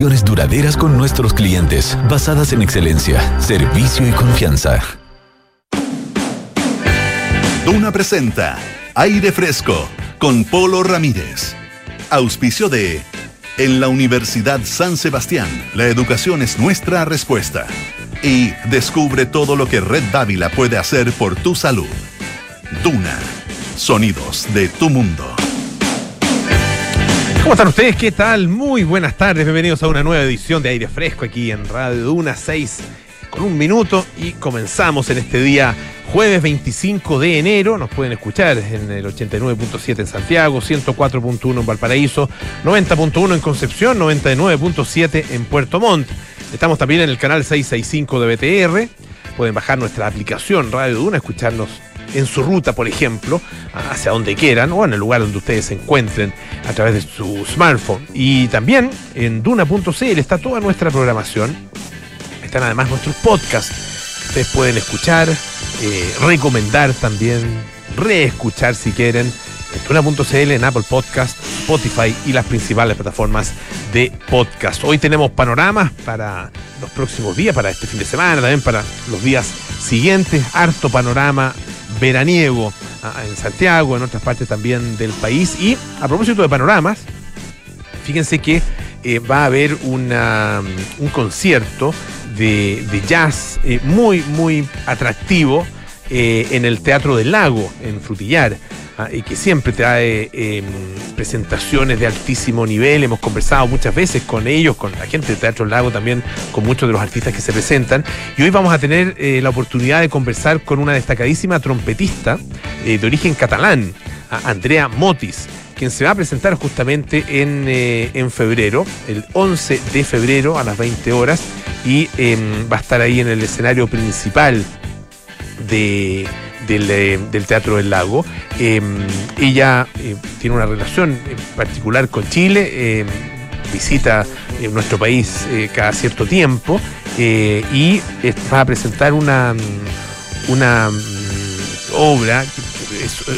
Duraderas con nuestros clientes, basadas en excelencia, servicio y confianza. Duna presenta Aire Fresco con Polo Ramírez. Auspicio de En la Universidad San Sebastián, la educación es nuestra respuesta. Y descubre todo lo que Red Dávila puede hacer por tu salud. Duna, sonidos de tu mundo. ¿Cómo están ustedes? ¿Qué tal? Muy buenas tardes. Bienvenidos a una nueva edición de Aire Fresco aquí en Radio Duna 6 con un minuto y comenzamos en este día jueves 25 de enero. Nos pueden escuchar en el 89.7 en Santiago, 104.1 en Valparaíso, 90.1 en Concepción, 99.7 en Puerto Montt. Estamos también en el canal 665 de BTR. Pueden bajar nuestra aplicación Radio Duna, escucharnos en su ruta, por ejemplo, hacia donde quieran o en el lugar donde ustedes se encuentren a través de su smartphone. Y también en duna.cl está toda nuestra programación. Están además nuestros podcasts. Ustedes pueden escuchar, eh, recomendar también, reescuchar si quieren. En duna.cl, en Apple Podcast, Spotify y las principales plataformas de podcast. Hoy tenemos panoramas para los próximos días, para este fin de semana, también para los días siguientes. Harto panorama veraniego en Santiago, en otras partes también del país. Y a propósito de panoramas, fíjense que eh, va a haber una, un concierto de, de jazz eh, muy, muy atractivo eh, en el Teatro del Lago, en Frutillar. Ah, y que siempre trae eh, presentaciones de altísimo nivel. Hemos conversado muchas veces con ellos, con la gente del Teatro Lago también, con muchos de los artistas que se presentan. Y hoy vamos a tener eh, la oportunidad de conversar con una destacadísima trompetista eh, de origen catalán, Andrea Motis quien se va a presentar justamente en, eh, en, febrero, el 11 de febrero a las 20 horas, y em, va a estar ahí en el escenario principal de, del, eh, del, Teatro del Lago. Eh, ella eh, tiene una relación particular con Chile, visita nuestro país cada cierto tiempo y va a presentar una, una mm, obra,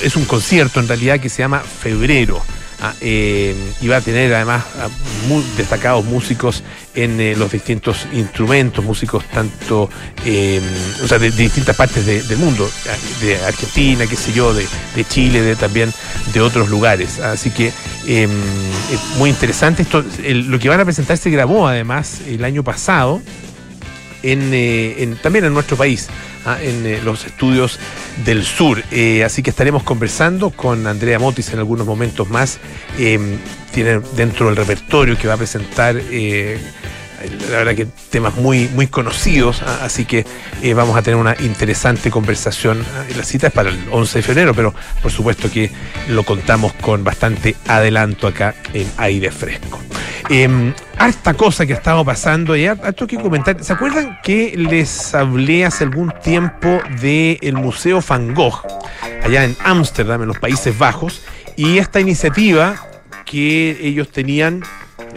es, un concierto en realidad que se llama Febrero. Ah, eh, y va a tener además muy destacados músicos en eh, los distintos instrumentos, músicos tanto, eh, o sea, de, distintas partes de, del mundo, de Argentina, qué sé yo, de, de Chile, de también de otros lugares. Así que es muy interesante. Esto, el, lo que van a presentar se grabó además el año pasado. En, también en nuestro país, ¿ah? en eh, los estudios del sur. Eh, así que estaremos conversando con Andrea Motis en algunos momentos más. Eh, tiene dentro del repertorio que va a presentar la verdad que temas muy, muy conocidos, ¿ah? así que eh, vamos a tener una interesante conversación. La cita es para el 11 de febrero, pero por supuesto que lo contamos con bastante adelanto acá en aire fresco. Eh, harta cosa que ha estado pasando y harto que comentar. ¿Se acuerdan que les hablé hace algún tiempo del Museo Van Gogh, allá en Ámsterdam, en los Países Bajos, y esta iniciativa que ellos tenían,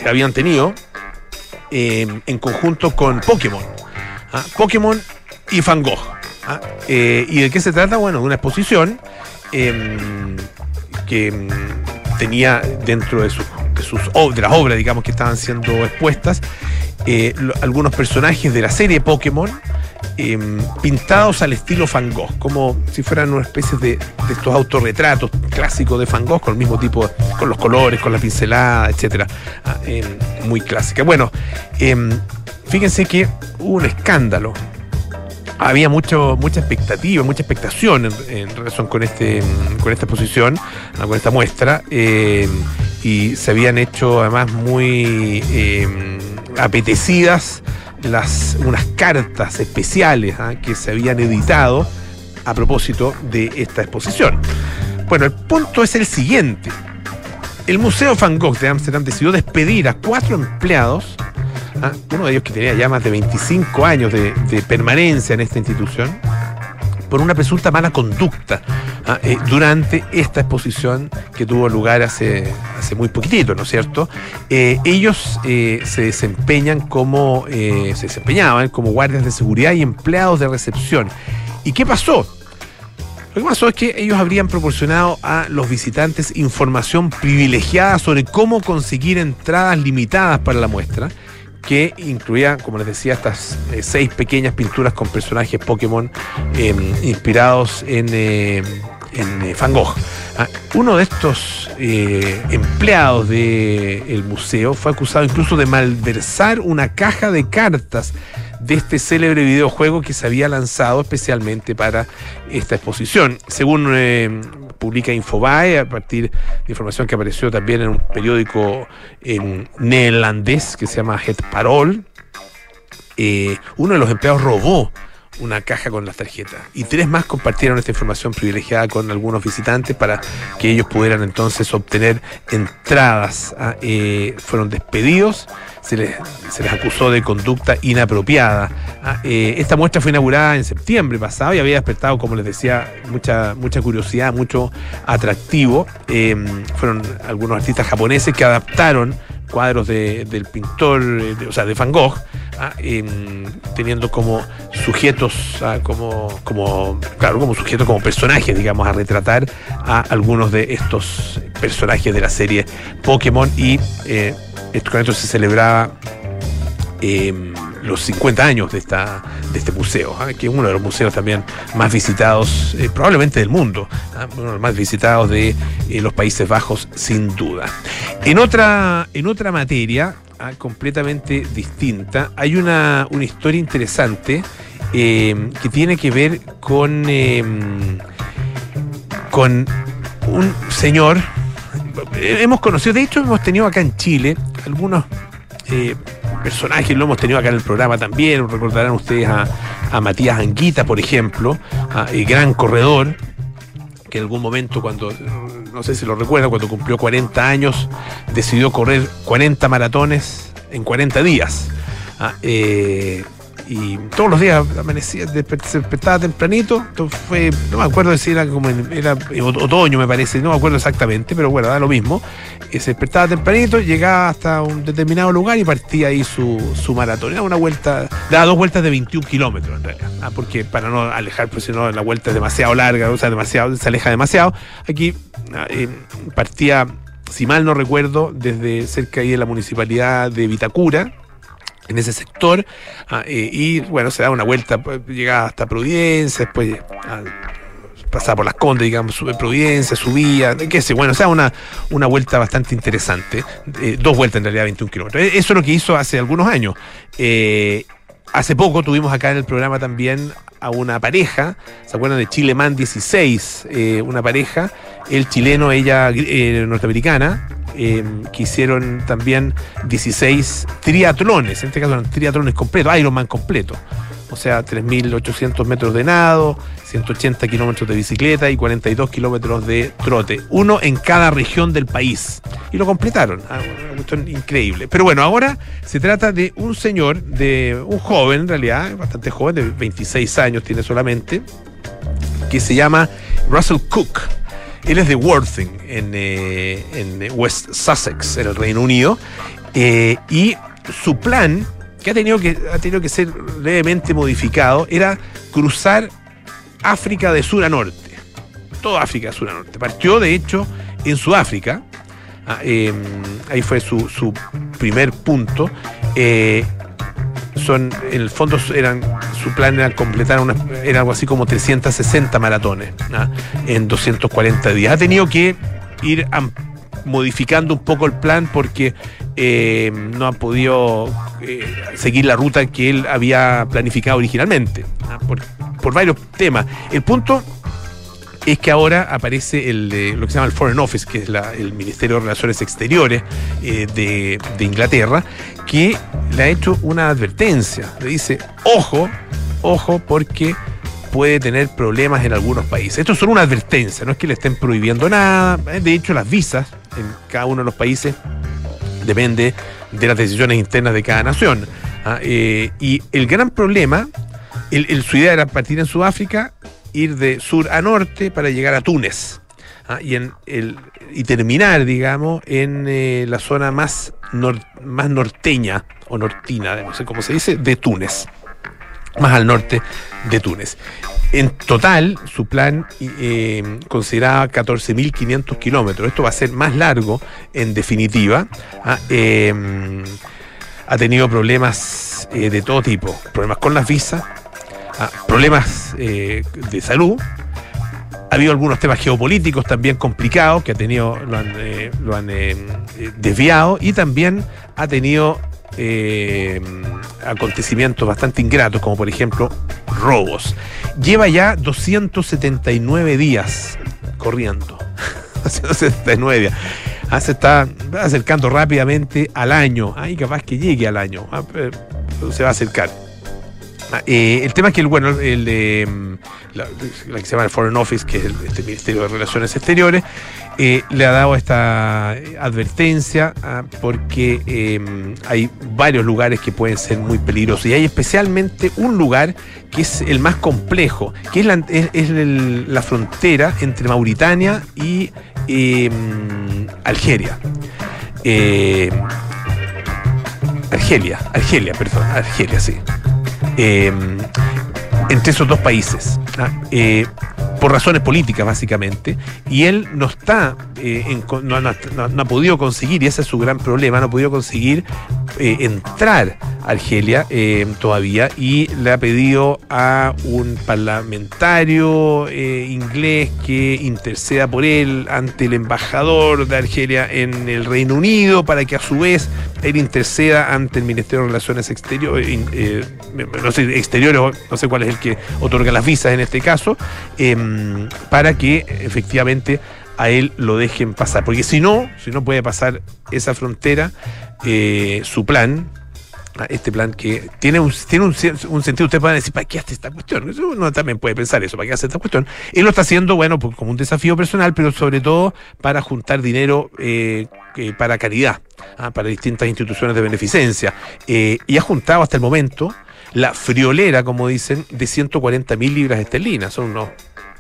habían tenido, eh, en conjunto con Pokémon. ¿ah? Pokémon y Van Gogh. ¿ah? Eh, ¿Y de qué se trata? Bueno, de una exposición eh, que tenía dentro de sus de las obras, digamos, que estaban siendo expuestas, eh, algunos personajes de la serie Pokémon. Eh, pintados al estilo Van como si fueran una especie de, estos autorretratos clásicos de Van con el mismo tipo, con los colores, con la pincelada, etcétera, eh, muy clásica. Bueno, eh, fíjense que hubo un escándalo. Había mucho, mucha expectativa, mucha expectación en, en relación con, este, con esta exposición, con esta muestra, y se habían hecho además muy apetecidas las, unas cartas especiales ¿eh? que se habían editado a propósito de esta exposición. Bueno, el punto es el siguiente. El Museo Van Gogh de Ámsterdam decidió despedir a cuatro empleados, ¿eh? uno de ellos que tenía ya más de 25 años de permanencia en esta institución, por una presunta mala conducta ¿ah? eh, durante esta exposición que tuvo lugar hace, hace muy poquitito, ¿no es cierto? Eh, ellos eh, se desempeñan como, se desempeñaban como guardias de seguridad y empleados de recepción. ¿Y qué pasó? Lo que pasó es que ellos habrían proporcionado a los visitantes información privilegiada sobre cómo conseguir entradas limitadas para la muestra que incluía, como les decía, estas eh, seis pequeñas pinturas con personajes Pokémon em, inspirados en, em, en Van Gogh. Ah, uno de estos empleados del museo fue acusado incluso de malversar una caja de cartas de este célebre videojuego que se había lanzado especialmente para esta exposición. Según eh, publica Infobae, a partir de información que apareció también en un periódico neerlandés que se llama Het Parol, eh, uno de los empleados robó una caja con las tarjetas. Y tres más compartieron esta información privilegiada con algunos visitantes para que ellos pudieran entonces obtener entradas. Ah, eh, fueron despedidos, se les, se les, acusó de conducta inapropiada. Ah, eh, esta muestra fue inaugurada en septiembre pasado y había despertado, como les decía, mucha, mucha curiosidad, mucho atractivo. Eh, fueron algunos artistas japoneses que adaptaron cuadros del pintor, o sea, de Van Gogh, ah, teniendo como sujetos, ah, como, como, claro, como sujetos, como personajes, digamos, a retratar a algunos de estos personajes de la serie Pokémon. Y eh, con esto se celebraba em, los 50 años de, esta, de este museo, ¿ah? que es uno de los museos también más visitados, eh, probablemente del mundo, ¿ah? uno de los más visitados de eh, los Países Bajos, sin duda. En otra, en otra materia, ¿ah? completamente distinta, hay una, una historia interesante em, que tiene que ver con, em, con un señor. Hemos conocido, de hecho, hemos tenido acá en Chile algunos eh, personajes, lo hemos tenido acá en el programa también, recordarán ustedes a, Matías Anguita, por ejemplo, el gran corredor, que en algún momento cuando, no sé si lo recuerdan, cuando cumplió 40 años, decidió correr 40 maratones en 40 días. Ah, eh, y todos los días amanecía, se despertaba tempranito, fue, no me acuerdo si era como en, era otoño me parece, no me acuerdo exactamente, pero bueno, da lo mismo. se despertaba tempranito, llegaba hasta un determinado lugar y partía ahí su, su maratón. Era una vuelta, daba dos vueltas de 21 kilómetros en realidad, ah, porque para no alejar, pues si no la vuelta es demasiado larga, o sea, demasiado, se aleja demasiado. Aquí ah, eh, partía, si mal no recuerdo, desde cerca ahí de la municipalidad de Vitacura, en ese sector ah, y bueno, se da una vuelta, pues, llegaba hasta Providencia, después pasaba por las Condes, digamos, sube Providencia, subía, qué sé, bueno, o sea, una, una vuelta bastante interesante, eh, dos vueltas en realidad, 21 kilómetros. E-, eso es lo que hizo hace algunos años. Eh, hace poco tuvimos acá en el programa también a una pareja, ¿se acuerdan de Chile Man 16? Eh, una pareja, el chileno, ella norteamericana, Em, que hicieron también 16 triatlones, en este caso eran triatlones completos, Ironman completo. O sea, 3.800 metros de nado, 180 kilómetros de bicicleta y 42 kilómetros de trote. Uno en cada región del país. Y lo completaron. Ah, una cuestión increíble. Pero bueno, ahora se trata de un señor, de un joven en realidad, bastante joven, de 26 años tiene solamente, que se llama Russell Cook él es de Worthing, en, eh, West Sussex, en el Reino Unido. Eh, y su plan, que ha tenido que, ha tenido que ser levemente modificado, era cruzar África de sur a norte. Toda África de sur a norte. Partió, de hecho, en Sudáfrica. Ah, em, ahí fue su, su primer punto. Eh, son, en el fondo eran, su plan era completar una, era algo así como 360 maratones en 240 días. Ha tenido que ir modificando un poco el plan porque eh, no ha podido eh, seguir la ruta que él había planificado originalmente, por, por varios temas. El punto es que ahora aparece el, lo que se llama el Foreign Office, que es el Ministerio de Relaciones Exteriores eh, de, Inglaterra, que le ha hecho una advertencia. Le dice, ojo, ojo, porque puede tener problemas en algunos países. Esto es solo una advertencia, no es que le estén prohibiendo nada. De hecho, las visas en cada uno de los países depende de las decisiones internas de cada nación. ¿ah? Eh, y el gran problema, el, su idea era partir en Sudáfrica, ir de sur a norte para llegar a Túnez. ¿ah? y, en el, y terminar, digamos, en eh, la zona más, más norteña o nortina, no sé cómo se dice, de Túnez, más al norte de Túnez. En total, su plan eh, consideraba 14.500 kilómetros. Esto va a ser más largo, en definitiva. ¿ah? Em, ha tenido problemas eh, de todo tipo, problemas con las visas, problemas eh, de salud. Ha habido algunos temas geopolíticos también complicados que ha tenido, lo han, eh, lo han desviado y también ha tenido acontecimientos bastante ingratos, como por ejemplo robos. Lleva ya 279 días corriendo. 279 días. Ah, se está acercando rápidamente al año. Ahí capaz que llegue al año. Ah, se va a acercar. Ah, eh, el tema es que el, bueno, el, em, la, que se llama el Foreign Office, que es el, Ministerio de Relaciones Exteriores, eh, le ha dado esta advertencia porque em, hay varios lugares que pueden ser muy peligrosos y hay especialmente un lugar que es el más complejo, que es la, frontera entre Mauritania y Em, Algeria. Eh, Argelia, Argelia, perdón, Argelia, sí. Em, entre esos dos países. ¿ah? Eh, por razones políticas básicamente, y él no está, eh, no, ha podido conseguir, y ese es su gran problema, no ha podido conseguir eh, entrar a Argelia todavía, y le ha pedido a un parlamentario inglés que interceda por él ante el embajador de Argelia en el Reino Unido, para que a su vez él interceda ante el Ministerio de Relaciones Exteriores, no sé, no sé cuál es el que otorga las visas en este caso. Em, para que efectivamente a él lo dejen pasar. Porque si no, si no puede pasar esa frontera, eh, su plan, ah, este plan que tiene un, tiene un, sentido, ustedes pueden decir, ¿para qué hace esta cuestión? Uno también puede pensar eso, ¿para qué hace esta cuestión? Él lo está haciendo, bueno, pues, como un desafío personal, pero sobre todo para juntar dinero eh, eh, para caridad, ah, para distintas instituciones de beneficencia. y ha juntado hasta el momento la friolera, como dicen, de 140 mil libras esterlinas, son unos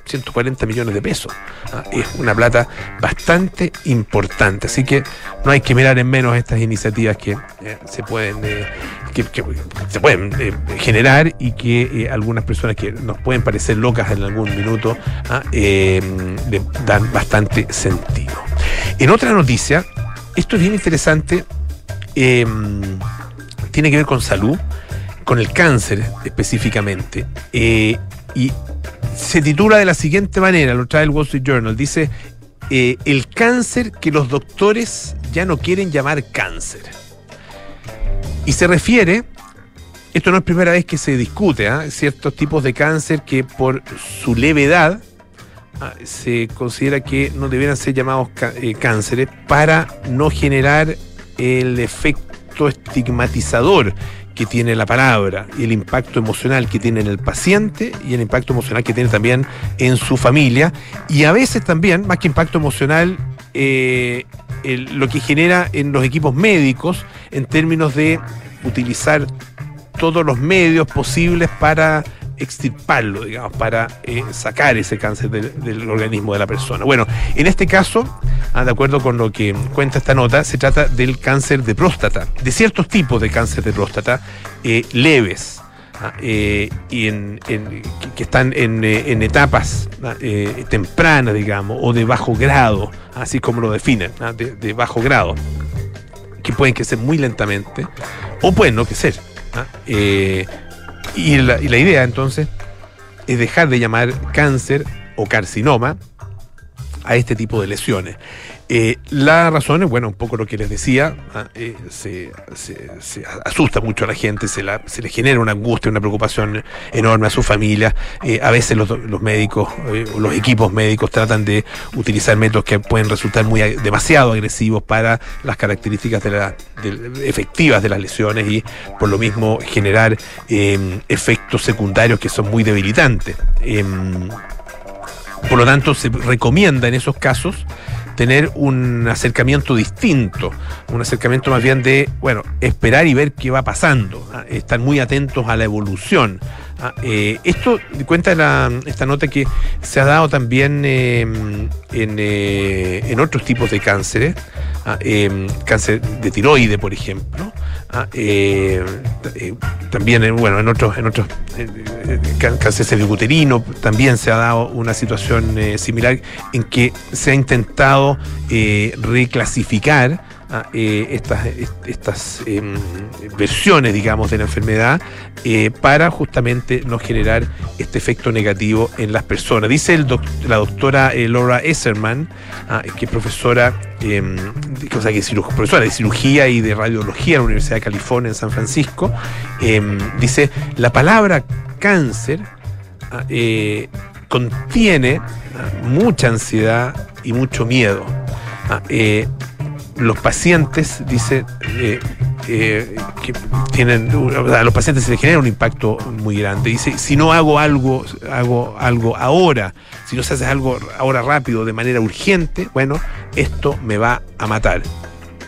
140 millones de pesos. Ah, es una plata bastante importante. Así que no hay que mirar en menos estas iniciativas que eh, se pueden, eh, que, se pueden eh, generar y que algunas personas que nos pueden parecer locas en algún minuto ah, dan bastante sentido. En otra noticia, esto es bien interesante, tiene que ver con salud, con el cáncer específicamente. y se titula de la siguiente manera, lo trae el Wall Street Journal, dice, eh, el cáncer que los doctores ya no quieren llamar cáncer. Y se refiere, esto no es primera vez que se discute, ¿ah? ciertos tipos de cáncer que por su levedad ah, se considera que no debieran ser llamados eh, cánceres para no generar el efecto estigmatizador que tiene la palabra y el impacto emocional que tiene en el paciente y el impacto emocional que tiene también en su familia. Y a veces también, más que impacto emocional, eh, lo que genera en los equipos médicos en términos de utilizar todos los medios posibles para extirparlo, digamos, para eh, sacar ese cáncer del, organismo de la persona. Bueno, en este caso, ah, de acuerdo con lo que cuenta esta nota, se trata del cáncer de próstata, de ciertos tipos de cáncer de próstata eh, leves. Ah, eh, y en, que están en, etapas ah, tempranas, digamos, o de bajo grado, así como lo definen, de, bajo grado, que pueden crecer muy lentamente o pueden no crecer. Y la, idea entonces es dejar de llamar cáncer o carcinoma a este tipo de lesiones. Eh, la razón es, bueno, un poco lo que les decía, ah, eh, se, asusta mucho a la gente, se, se le genera una angustia, una preocupación enorme a su familia. Eh, a veces los, médicos, los equipos médicos tratan de utilizar métodos que pueden resultar muy demasiado agresivos para las características de la, efectivas de las lesiones y por lo mismo generar efectos secundarios que son muy debilitantes. Em, por lo tanto, se recomienda en esos casos tener un acercamiento distinto, un acercamiento más bien de, bueno, esperar y ver qué va pasando, ¿ah? estar muy atentos a la evolución. ¿Ah? Eh, esto cuenta esta nota que se ha dado también em, en, eh, en, otros tipos de cánceres, ¿ah? em, cáncer de tiroide, por ejemplo, eh, también bueno, en otros, en otros cáncer cervicuterino también se ha dado una situación similar en que se ha intentado reclasificar ah, eh, estas, estas em, versiones, digamos, de la enfermedad eh, para justamente no generar este efecto negativo en las personas. Dice la doctora eh, Laura Esserman, ah, que es profesora, em, o que es de cirugía y de radiología en la Universidad de California en San Francisco, em, dice, la palabra cáncer ah, contiene mucha ansiedad y mucho miedo. Los pacientes, dice, eh, eh, que tienen, a los pacientes se les genera un impacto muy grande. Dice, si no hago algo, hago algo ahora, si no se hace algo ahora rápido, de manera urgente, bueno, esto me va a matar.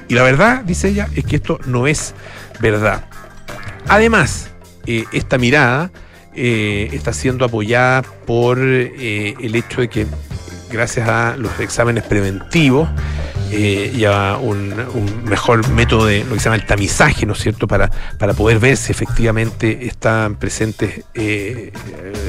Y la verdad, dice ella, es que esto no es verdad. Además, esta mirada está siendo apoyada por el hecho de que gracias a los exámenes preventivos eh, y a un, mejor método de lo que se llama el tamizaje, ¿no es cierto?, para, para poder ver si efectivamente están presentes eh,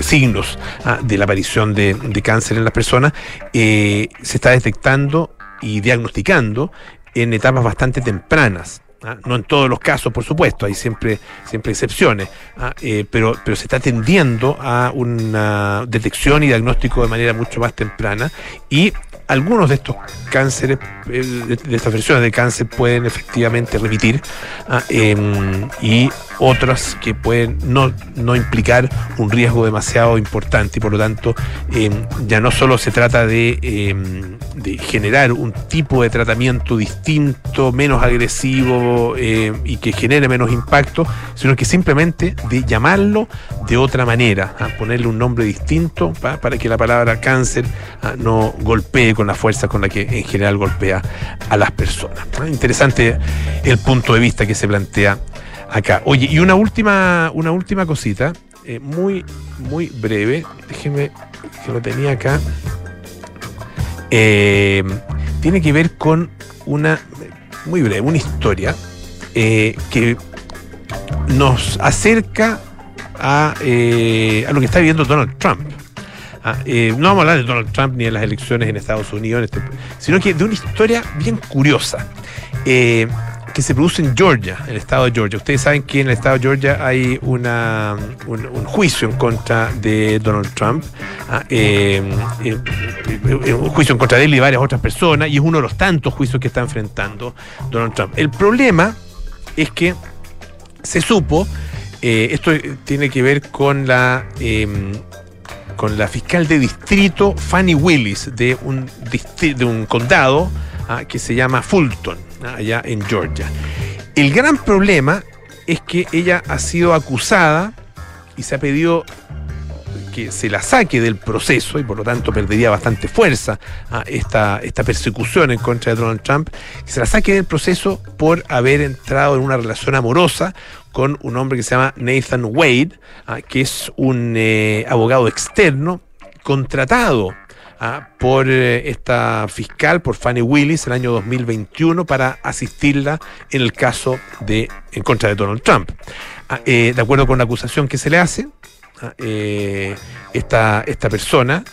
signos ah, de la aparición de, cáncer en las personas, eh, se está detectando y diagnosticando en etapas bastante tempranas. ¿ah? no en todos los casos, por supuesto, hay siempre, siempre excepciones, ¿ah? pero, pero se está tendiendo a una detección y diagnóstico de manera mucho más temprana y algunos de estos cánceres, eh, de estas versiones de cáncer pueden efectivamente remitir ah, em, y otras que pueden no, no, implicar un riesgo demasiado importante y por lo tanto em, ya no solo se trata de, em, de, generar un tipo de tratamiento distinto, menos agresivo y que genere menos impacto, sino que simplemente de llamarlo de otra manera, ¿ah? ponerle un nombre distinto para que la palabra cáncer ¿ah? no golpee con la fuerza con la que en general golpea a las personas. Interesante el punto de vista que se plantea acá. Oye, y una última, una última cosita, eh, muy, muy breve, déjeme que lo tenía acá. Eh, tiene que ver con una, muy breve, una historia eh, que nos acerca a, a lo que está viviendo Donald Trump. Ah, no vamos a hablar de Donald Trump ni de las elecciones en Estados Unidos, este, sino que de una historia bien curiosa que se produce en Georgia, en el estado de Georgia. Ustedes saben que en el estado de Georgia hay un, juicio en contra de Donald Trump, ah, eh, eh, eh, un juicio en contra de él y varias otras personas, y es uno de los tantos juicios que está enfrentando Donald Trump. El problema es que se supo, esto tiene que ver con la em, con la fiscal de distrito Fanny Willis de un, de un condado ah, que se llama Fulton allá en Georgia. El gran problema es que ella ha sido acusada y se ha pedido que se la saque del proceso y por lo tanto perdería bastante fuerza esta, esta persecución en contra de Donald Trump, que se la saque del proceso por haber entrado en una relación amorosa con un hombre que se llama Nathan Wade, ah, que es un eh, abogado externo contratado Ah, por eh, esta fiscal, por Fanny Willis, el año 2021, para asistirla en el caso de en contra de Donald Trump. Ah, eh, de acuerdo con la acusación que se le hace, ah, eh, esta, esta persona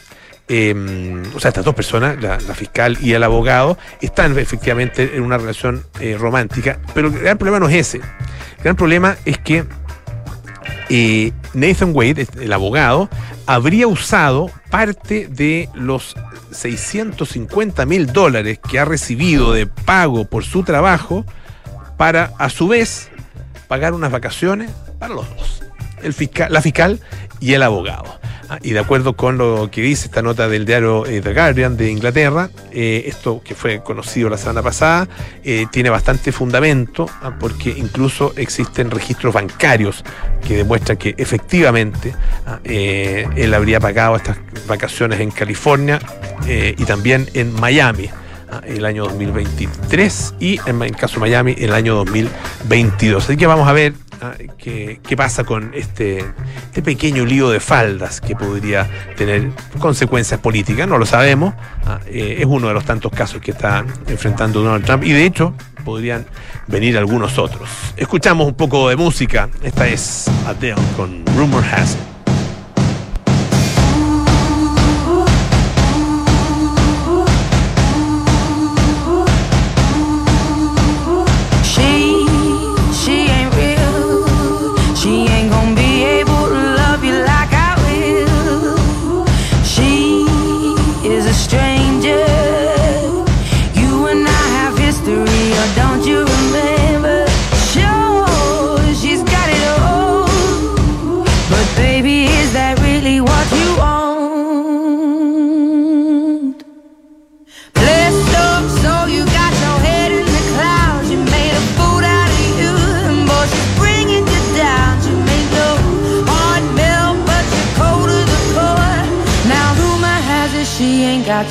em, o sea, estas dos personas, la, fiscal y el abogado, están efectivamente en una relación romántica, pero el gran problema no es ese. El gran problema es que Nathan Wade, el abogado, habría usado parte de los 650 mil dólares que ha recibido de pago por su trabajo para, a su vez, pagar unas vacaciones para los dos, el fiscal, la fiscal y el abogado. Ah, y de acuerdo con lo que dice esta nota del diario eh, The Guardian de Inglaterra, eh, esto que fue conocido la semana pasada eh, tiene bastante fundamento ah, porque incluso existen registros bancarios que demuestran que efectivamente ah, él habría pagado estas vacaciones en California y también en Miami el año 2023 y en, en caso de Miami el año 2022. Así que vamos a ver Ah, ¿Qué, pasa con este, este, pequeño lío de faldas que podría tener consecuencias políticas? No lo sabemos. Ah, eh, es uno de los tantos casos que está enfrentando Donald Trump y de hecho podrían venir algunos otros. Escuchamos un poco de música. Esta es Adele con Rumor Has.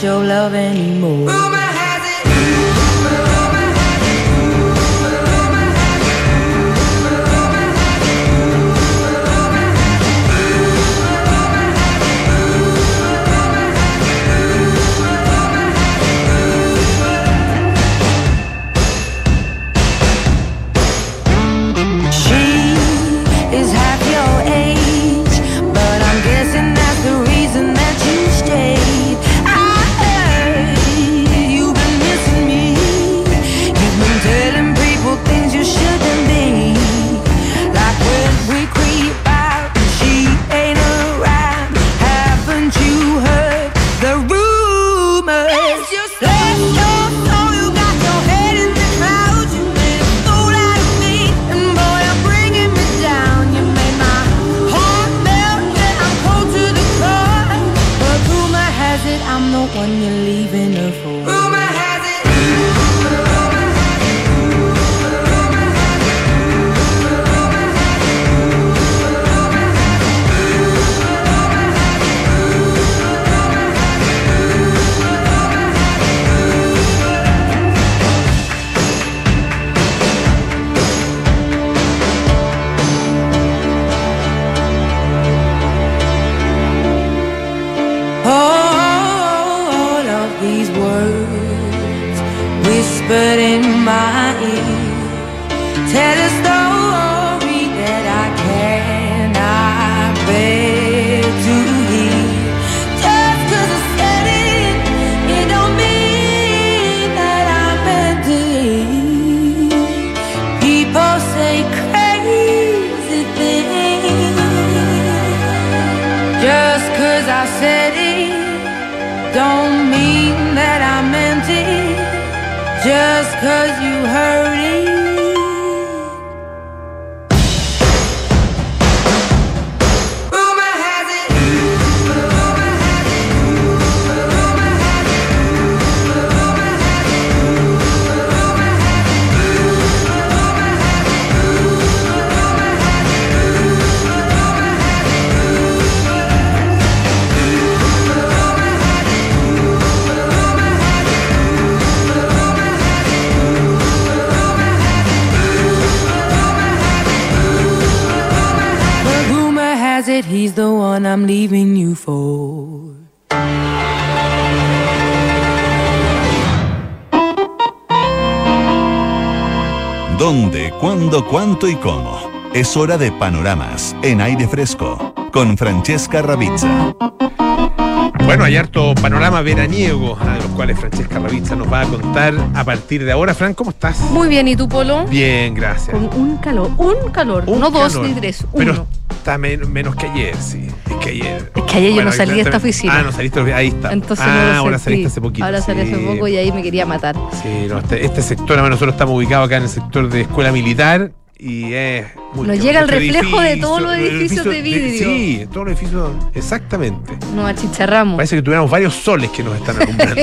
Your love anymore. Words whispered in my ear. Tell a has it he's the one I'm leaving you for. ¿Dónde, cuándo, cuánto y cómo? Es hora de panoramas en aire fresco con Francesca Ravizza. Bueno, hay harto panorama veraniego, a los cuales Francesca Ravizza nos va a contar a partir de ahora. Fran, ¿cómo estás? Muy bien, ¿y tú, Polo? Bien, gracias. Con un calor, un calor, Un no dos ni tres, Pero está men- menos que ayer, sí. Es que ayer. Es que ayer yo no salí de esta oficina. Ah, no saliste, ahí está. Entonces ah, no ahora saliste hace poquito. Ahora salí hace sí. poco y ahí me quería matar. Sí, no, este, este sector, además, nosotros estamos ubicados acá en el sector de escuela militar y es Nos llega el reflejo de todos los edificios de vidrio. sí, todos los edificios, exactamente. Nos achicharramos. Parece que tuviéramos varios soles que nos están alumbrando.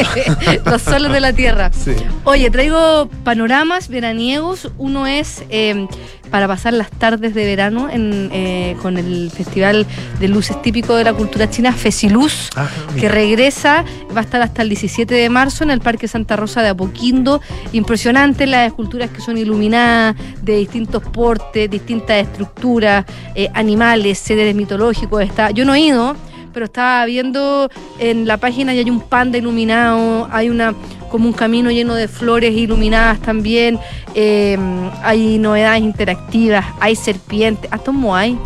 Los soles de la tierra. sí. Oye, traigo panoramas veraniegos. Uno es eh, para pasar las tardes de verano en, eh, con el Festival de Luces típico de la cultura china, Fesiluz. Ah, que regresa, va a estar hasta el 17 de marzo en el Parque Santa Rosa de Apoquindo. Impresionante las esculturas que son iluminadas, de distintos portes, distintas estructuras, eh, animales, seres mitológicos. Está, yo no he ido, pero estaba viendo en la página y hay un panda iluminado, hay una como un camino lleno de flores iluminadas también, eh, hay novedades interactivas, hay serpientes, hasta un moai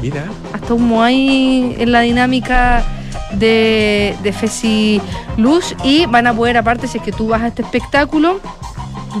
Mira. hasta un Moai en la dinámica de, de Fesi Luz y van a poder, aparte, si es que tú vas a este espectáculo,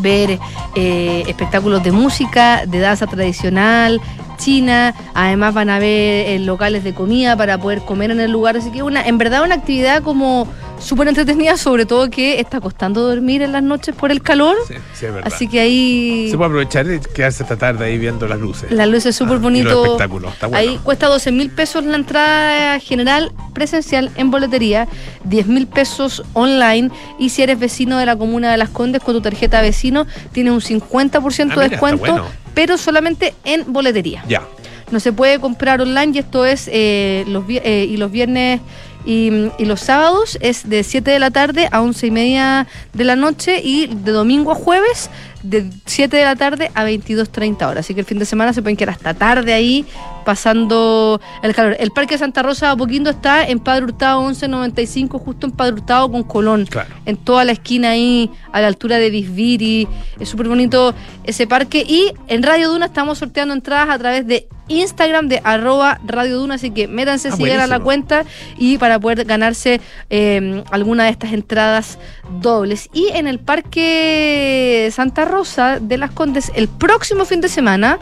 ver eh, espectáculos de música, de danza tradicional china, además van a ver eh, locales de comida para poder comer en el lugar, así que una, en verdad una actividad como súper entretenida, sobre todo que está costando dormir en las noches por el calor, Sí, sí, es verdad. así que ahí Se puede aprovechar de quedarse esta tarde ahí viendo las luces. la luz es súper Ah, y bonito. los espectáculos, está bueno. Ahí cuesta 12 mil pesos la entrada general presencial en boletería, 10 mil pesos online y si eres vecino de la comuna de Las Condes con tu tarjeta vecino tienes un 50% Ah, de descuento, bueno. pero solamente en boletería. Ya. No se puede comprar online y esto es eh, los vi- eh, y los viernes Y, los sábados es de 7 de la tarde a 11 y media de la noche y de domingo a jueves de 7 de la tarde a 22.30 horas. Así que el fin de semana se pueden quedar hasta tarde ahí pasando el calor. El Parque Santa Rosa de Apoquindo está en Padre Hurtado 1195, justo en Padre Hurtado con Colón. Claro. En toda la esquina ahí, a la altura de Bisbiri. Es súper bonito ese parque. Y en Radio Duna estamos sorteando entradas a través de Instagram de arroba Radio Duna, así que métanse, Ah, sigan a la cuenta y para poder ganarse eh, alguna de estas entradas dobles. Y en el Parque Santa Rosa de las Condes, el próximo fin de semana.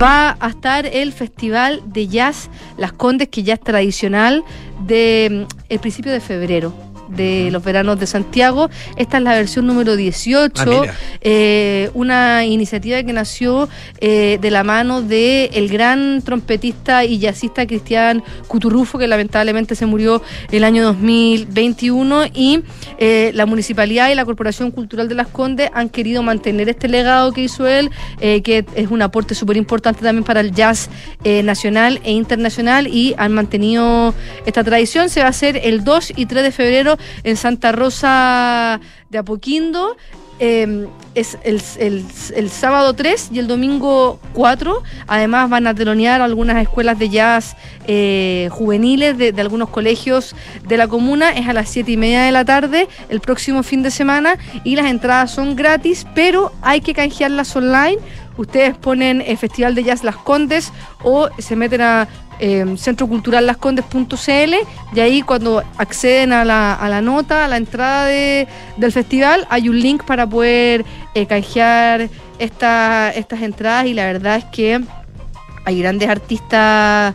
Va a estar el Festival de Jazz Las Condes, que ya es tradicional, de mm, el principio de febrero de los veranos de Santiago. Esta es la versión número 18, Ah, eh, una iniciativa que nació eh, de la mano de el gran trompetista y jazzista Cristian Cuturrufo, que lamentablemente se murió el año 2021, y eh, la Municipalidad y la Corporación Cultural de Las Condes han querido mantener este legado que hizo él, que es un aporte súper importante también para el jazz nacional e internacional, y han mantenido esta tradición. Se va a hacer el 2 y 3 de febrero en Santa Rosa de Apoquindo. Eh, es el, el- el sábado 3 y el domingo 4. Además van a telonear algunas escuelas de jazz eh, juveniles de, de algunos colegios de la comuna. Es a las 7 y media de la tarde el próximo fin de semana y las entradas son gratis, pero hay que canjearlas online. Ustedes ponen eh, Festival de Jazz Las Condes o se meten a eh, centroculturallascondes.cl y ahí cuando acceden a la, a la nota, a la entrada de- del festival, hay un link para poder eh, canjear esta- estas entradas y la verdad es que hay grandes artistas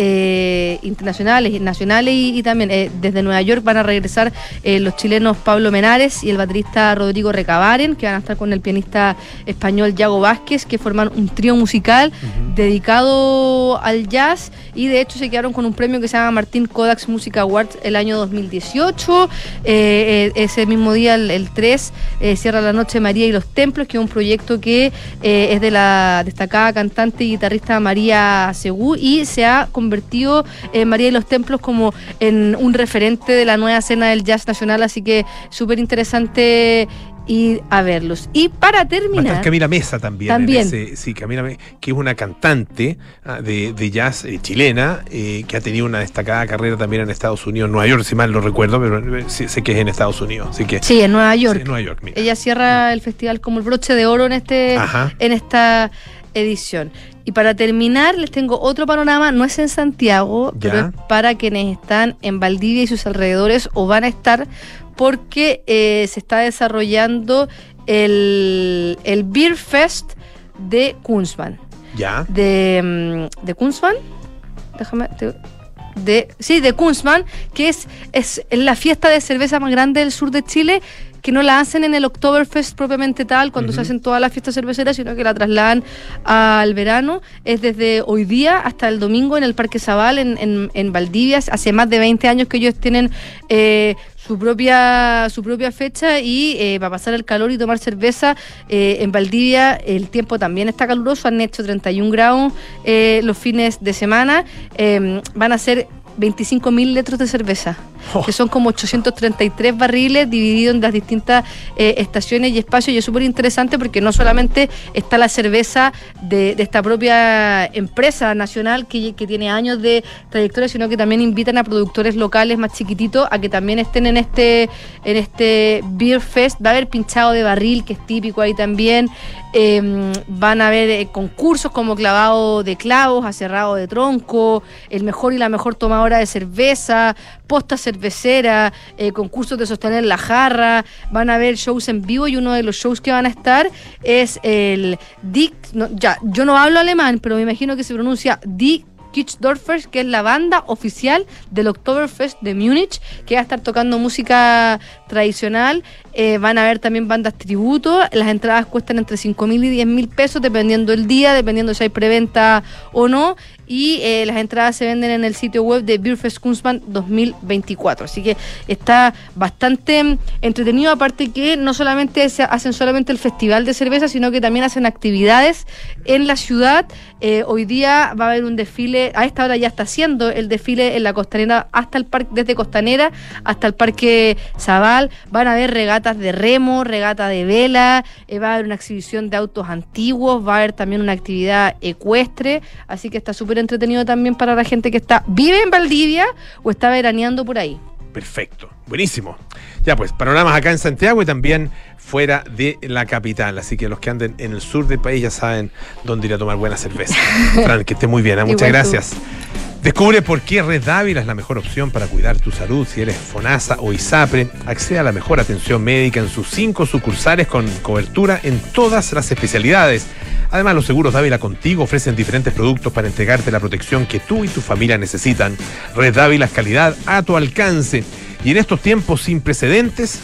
eh, internacionales y nacionales y, y también eh, desde Nueva York van a regresar eh, los chilenos Pablo Menares y el baterista Rodrigo Recabaren, que van a estar con el pianista español Yago Vázquez, que forman un trío musical dedicado al jazz y de hecho se quedaron con un premio que se llama Martín Kodaks Music Awards el año 2018. Eh, ese mismo día, el, el 3, eh, cierra la noche María y los Templos, que es un proyecto que es de la destacada cantante y guitarrista María Segú y se ha convertido eh, María y los Templos como en un referente de la nueva escena del jazz nacional, así que súper interesante ir a verlos. Y para Va a estar terminar... Camila Mesa también. También. ese- sí, Camila Me- que es una cantante ah, de, de jazz eh, chilena, eh, que ha tenido una destacada carrera también en Estados Unidos, Nueva York, si mal no recuerdo, pero eh, sé que es en Estados Unidos. Así que. Sí, en Nueva York. Sí, en Nueva York, mira. Ella cierra el festival como el broche de oro en este Ajá. en esta edición. Y para terminar, les tengo otro panorama, no es en Santiago, Ya. pero es para quienes están en Valdivia y sus alrededores o van a estar, porque eh, se está desarrollando el, el Beer Fest de Kunzman. Ya. De, mm, de Kunzman, déjame... te- de, sí, de Kunzman, que es, es la fiesta de cerveza más grande del sur de Chile, que no la hacen en el Oktoberfest propiamente tal, cuando se hacen todas las fiestas cerveceras, sino que la trasladan al verano. Es desde hoy día hasta el domingo en el Parque Zabal, en, en, en Valdivia. Hace más de 20 años que ellos tienen eh, su propia su propia fecha y eh, para pasar el calor y tomar cerveza eh, en Valdivia el tiempo también está caluroso han hecho 31 grados eh, los fines de semana Eh, van a ser 25 mil litros de cerveza, Oh. que son como 833 barriles divididos en las distintas eh, estaciones y espacios. Y es súper interesante porque no solamente está la cerveza de, esta propia empresa nacional que, tiene años de trayectoria, sino que también invitan a productores locales más chiquititos a que también estén en este, en este Beer Fest. Va a haber pinchado de barril, que es típico ahí también. Eh, van a haber eh, concursos como clavado de clavos, aserrado de tronco, el mejor y la mejor tomadora de cerveza, posta cervecera, eh, concursos de sostener la jarra, van a haber shows en vivo y uno de los shows que van a estar es el Dick, ya, yo no hablo alemán, pero me imagino que se pronuncia Dick Kitschdorfer, que es la banda oficial del Oktoberfest de Múnich, que va a estar tocando música tradicional. Eh, van a haber también bandas tributo. Las entradas cuestan entre 5 mil y 10 mil pesos, dependiendo el día, dependiendo si hay preventa o no. Y eh, las entradas se venden en el sitio web de Beerfest Kunstmann 2024. Así que está bastante mm, entretenido, aparte que no solamente se hacen solamente el festival de cerveza, sino que también hacen actividades en la ciudad. Eh, hoy día va a haber un desfile a esta hora ya está haciendo el desfile en la costanera hasta el parque, desde Costanera hasta el Parque Zabal. Van a haber regatas de remo, regata de vela, eh, va a haber una exhibición de autos antiguos, va a haber también una actividad ecuestre, así que está súper entretenido también para la gente que está, vive en Valdivia o está veraneando por ahí. Perfecto, buenísimo. Ya pues, panoramas acá en Santiago y también fuera de la capital. Así que los que anden en el sur del país ya saben dónde ir a tomar buena cerveza. Fran, que esté muy bien, ¿eh? muchas Igual tú. Descubre por qué Red Dávila es la mejor opción para cuidar tu salud. Si eres FONASA o ISAPRE, accede a la mejor atención médica en sus cinco sucursales con cobertura en todas las especialidades. Además, los seguros Dávila Contigo ofrecen diferentes productos para entregarte la protección que tú y tu familia necesitan. Red Dávila es calidad a tu alcance. Y en estos tiempos sin precedentes,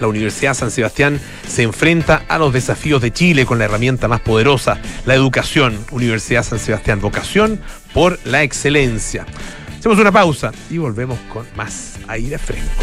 la Universidad San Sebastián se enfrenta a los desafíos de Chile con la herramienta más poderosa, la educación. Universidad San Sebastián, vocación por la excelencia. Hacemos una pausa y volvemos con más aire fresco.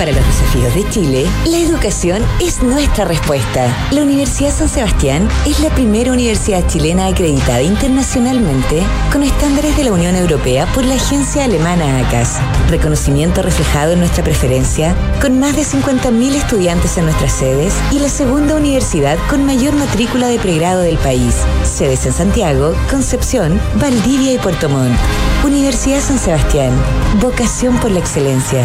Para los desafíos de Chile, la educación es nuestra respuesta. La Universidad San Sebastián es la primera universidad chilena acreditada internacionalmente con estándares de la Unión Europea por la agencia alemana ACAS. Reconocimiento reflejado en nuestra preferencia, con más de 50.000 estudiantes en nuestras sedes y la segunda universidad con mayor matrícula de pregrado del país. Sedes en Santiago, Concepción, Valdivia y Puerto Montt. Universidad San Sebastián. Vocación por la excelencia.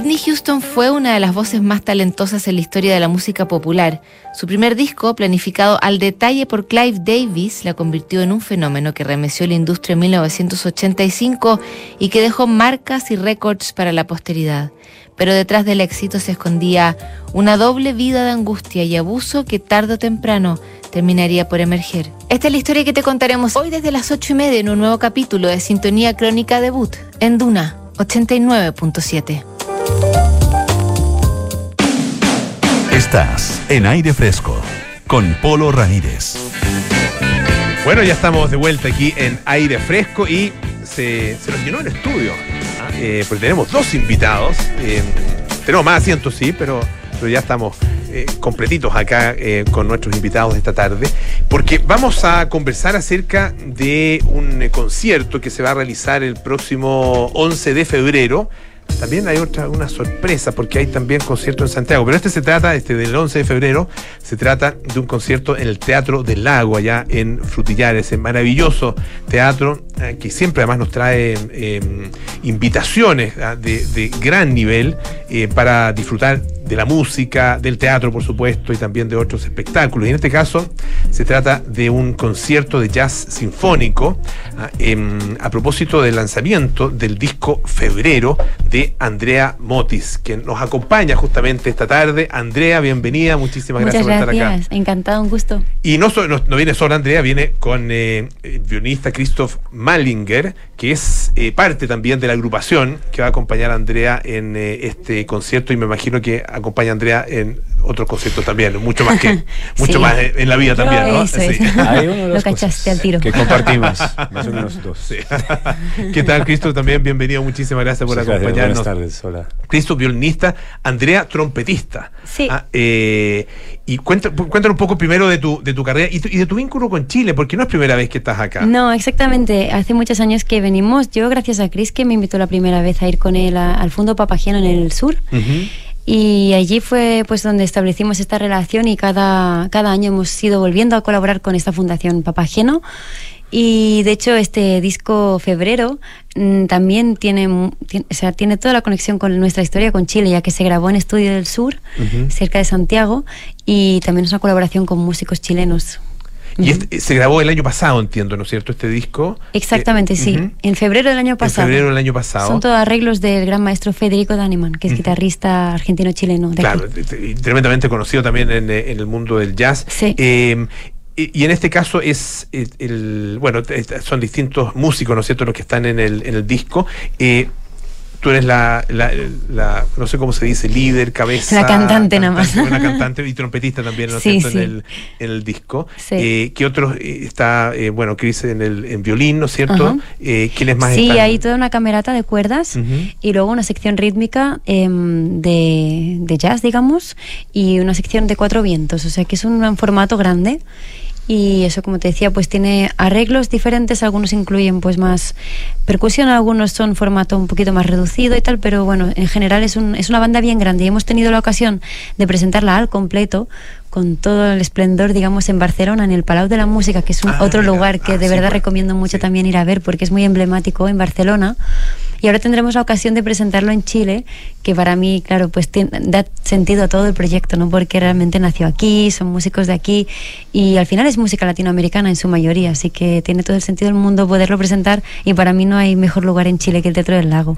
Whitney Houston fue una de las voces más talentosas en la historia de la música popular. Su primer disco, planificado al detalle por Clive Davis, la convirtió en un fenómeno que remeció la industria en 1985 y que dejó marcas y récords para la posteridad. Pero detrás del éxito se escondía una doble vida de angustia y abuso que tarde o temprano terminaría por emerger. Esta es la historia que te contaremos hoy desde las 8 y media en un nuevo capítulo de Sintonía Crónica Debut en Duna 89.7. Estás en aire fresco con Polo Ramírez. Bueno, ya estamos de vuelta aquí en aire fresco y se, se nos llenó el estudio. ¿ah? Eh, porque tenemos dos invitados. eh, tenemos más asientos, sí, pero, pero ya estamos eh, completitos acá eh, con nuestros invitados de esta tarde. Porque vamos a conversar acerca de un eh, concierto que se va a realizar el próximo 11 de febrero. También hay otra, una sorpresa porque hay también concierto en Santiago. Pero este se trata, este del 11 de febrero, se trata de un concierto en el Teatro del Lago, allá en Frutillares, en maravilloso teatro eh, que siempre además nos trae eh, invitaciones ah, de, de gran nivel eh, para disfrutar de la música, del teatro, por supuesto, y también de otros espectáculos. Y en este caso se trata de un concierto de jazz sinfónico ah, em, a propósito del lanzamiento del disco Febrero de Andrea Motis, que nos acompaña justamente esta tarde. Andrea, bienvenida, muchísimas Muchas gracias, por estar acá. encantado, un gusto. Y no, so- no, no viene sola Andrea, viene con eh, el violinista Christoph Mallinger, que es eh, parte también de la agrupación que va a acompañar a Andrea en eh, este concierto y me imagino que acompaña a Andrea en otros conciertos también, mucho más que mucho Sí. más en, en la vida también, ¿no? Eso. Hay de Lo cachaste al tiro. Que compartimos, más o menos dos. Sí. ¿Qué tal, Cristo? También bienvenido, muchísimas gracias por Muchas gracias, acompañarnos. Buenas tardes, hola. Cristo, violinista, Andrea, trompetista. Sí. Ah, eh, y cuéntanos un poco primero de tu, de tu carrera y, tu- y de tu vínculo con Chile, porque no es primera vez que estás acá. No, exactamente. Hace muchos años que venimos. Yo, gracias a Chris, que me invitó la primera vez a ir con él a- al Fondo Papageno en el sur. Ujú. Y allí fue pues donde establecimos esta relación y cada, cada año hemos ido volviendo a colaborar con esta fundación Papageno. Y de hecho este disco Febrero mm, también tiene, tiene- o sea, tiene toda la conexión con nuestra historia con Chile, ya que se grabó en Estudio del Sur, Ujú. cerca de Santiago, y también es una colaboración con músicos chilenos. Y este- se grabó el año pasado, entiendo, ¿no es cierto? Este disco. Exactamente, Eh, sí. ujú. En febrero del año En pasado. febrero del año pasado. Son todos arreglos del gran maestro Federico Daniman, que es guitarrista argentino-chileno. Claro, aquí. tremendamente conocido también en, eh, en el mundo del jazz. Sí. Eh, y, en este caso es eh, el, bueno, son distintos músicos, ¿no es cierto?, los que están en el, en el disco. Eh, tú eres la, la, la- no sé cómo se dice, líder, cabeza. La cantante nada más. Una cantante y trompetista también, ¿no es Sí, cierto?, sí. en, el, en el disco. Sí. Eh, ¿Qué otros? eh, está, eh, bueno, Chris en el en violín, ¿no es cierto? ¿Quiénes más Sí, están? hay toda una camerata de cuerdas y luego una sección rítmica em, de, de jazz, digamos, y una sección de cuatro vientos. O sea que es un, un formato grande. Y eso, como te decía, pues tiene arreglos diferentes. Algunos incluyen pues más percusión, algunos son formato un poquito más reducido y tal, pero bueno, en general es, un, es una banda bien grande. Y hemos tenido la ocasión de presentarla al completo con todo el esplendor, digamos, en Barcelona, en el Palau de la Música, que es un Ah, otro mira. lugar que Ah, de verdad recomiendo mucho Sí. también ir a ver porque es muy emblemático en Barcelona. Y ahora tendremos la ocasión de presentarlo en Chile, que para mí, claro, pues da sentido a todo el proyecto, ¿no? Porque realmente nació aquí, son músicos de aquí y al final es música latinoamericana en su mayoría, así que tiene todo el sentido del mundo poderlo presentar y para mí no hay mejor lugar en Chile que el Teatro del Lago.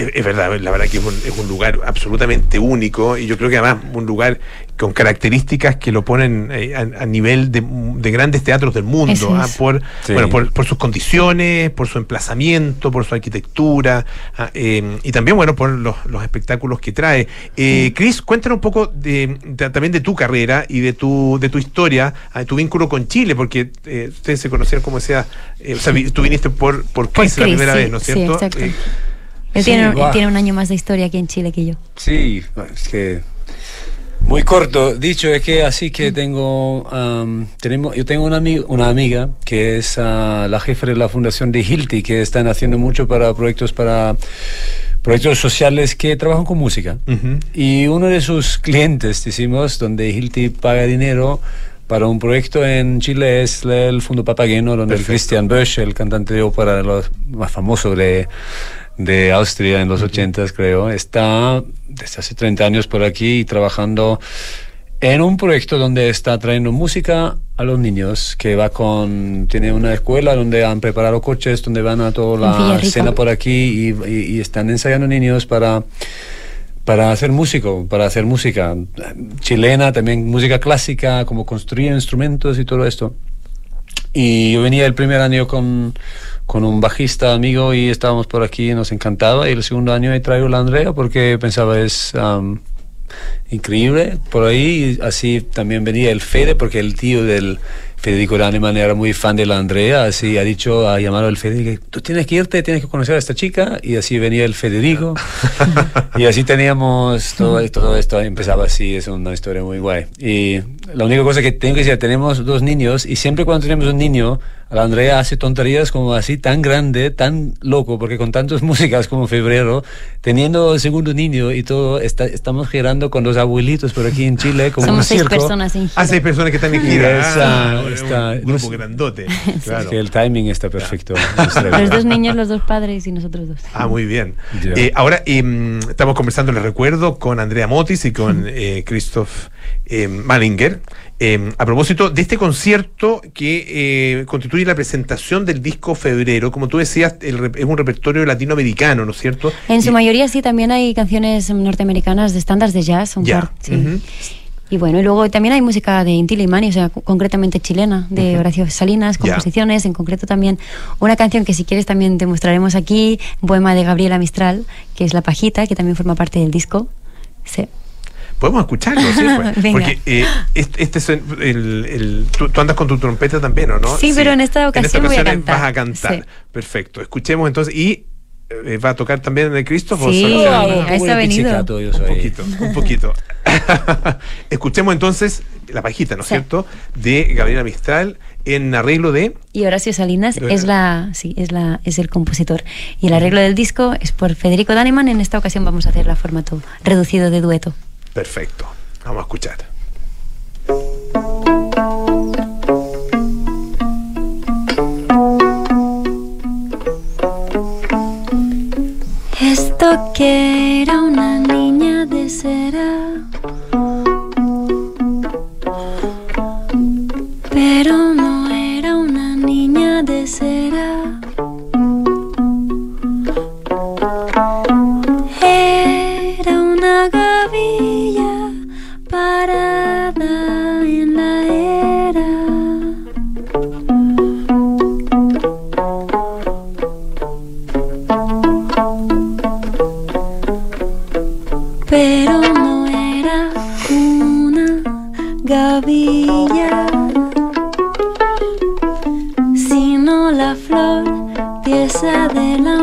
Es, es verdad, la verdad que es un, es un lugar absolutamente único y yo creo que además un lugar con características que lo ponen eh, a, a nivel de, de grandes teatros del mundo, ah, por, Sí. bueno, por, por sus condiciones, por su emplazamiento, por su arquitectura ah, eh, y también bueno por los, los espectáculos que trae. Eh, Chris, cuéntanos un poco de, de- también de tu carrera y de tu, de tu historia, ah, tu vínculo con Chile, porque eh, ustedes se conocieron como sea, eh, o sea, vi- tú viniste por, por Por Chris la primera sí, vez, ¿no es sí, cierto? exacto. Él Sí, tiene, él tiene un año más de historia aquí en Chile que yo. Sí, es que muy corto. Dicho es que así que tengo, am, tenemos, yo tengo una, ami- una amiga que es ah, la jefa de la fundación de Hilti, que están haciendo mucho para proyectos para proyectos sociales que trabajan con música. Ujú. Y uno de sus clientes, decimos, donde Hilti paga dinero para un proyecto en Chile es el Fondo Papageno, donde el Perfecto. Christian Bösch, el cantante de ópera los más famoso de, de Austria en los 80 creo, está desde hace 30 años por aquí trabajando en un proyecto donde está trayendo música a los niños, que va con, tiene una escuela donde han preparado coches, donde van a toda la escena por aquí y, y- y están ensayando niños para para hacer músico, para hacer música chilena, también música clásica, como construir instrumentos y todo esto. Y yo venía el primer año con, con un bajista amigo y estábamos por aquí, nos encantaba. Y el segundo año he traído la Andrea porque pensaba es am, increíble por ahí. Y así también venía el Fede, porque el tío del Federico Daneman era muy fan de la Andrea. Así ha dicho, ha llamado al Federico, tú tienes que irte, tienes que conocer a esta chica. Y así venía el Federico. y así teníamos todo, todo esto, empezaba así, es una historia muy guay. Y la única cosa que tengo que decir, tenemos dos niños y siempre cuando tenemos un niño, la Andrea hace tonterías como así, tan grande, tan loco, porque con tantas músicas como febrero, teniendo el segundo niño y todo, está- estamos girando con los abuelitos por aquí en Chile, como Somos un seis circo. personas en gira. Ah, seis personas que están en gira. Esa- Ah, un esta- grupo grandote. Es Claro. que el timing está perfecto. Los dos niños, los dos padres y nosotros dos. Ah, muy bien. Eh, ahora em, estamos conversando, les recuerdo, con Andrea Motis y con eh, Christoph em, Malinger. Em, a propósito de este concierto que eh, constituye la presentación del disco Febrero, como tú decías, el es un repertorio latinoamericano, ¿no es cierto? En su Y- mayoría sí, también hay canciones norteamericanas de estándares de jazz. Un par, sí. Y bueno, y luego también hay música de Inti Limani, o sea, concretamente chilena, de Horacio Salinas, composiciones, en concreto también una canción que si quieres también te mostraremos aquí, un poema de Gabriela Mistral, que es La Pajita, que también forma parte del disco. Sí. Podemos escucharlo, sí, pues. Venga. Porque eh, este, este es el, el- el- tú, tú andas con tu trompeta también, ¿o no? Sí, pero en esta ocasión voy a ocasión cantar. Vas a cantar. Sí. Perfecto. Escuchemos entonces. ¿Y eh, va a tocar también el Christoph? o Sí, Ah, hago un a ha venido. Un poquito, un poquito. Escuchemos entonces la pajita, ¿no es Sí. cierto? De Gabriela Mistral en arreglo de. Y Horacio Salinas es la, sí, es la, es el compositor. Y el arreglo del disco es por Federico Daneman. En esta ocasión vamos a hacer la formato reducido de dueto. Perfecto. Vamos a escuchar. Esto que era una niña de cera, pero no era una niña de cera. Sino la flor, pieza de la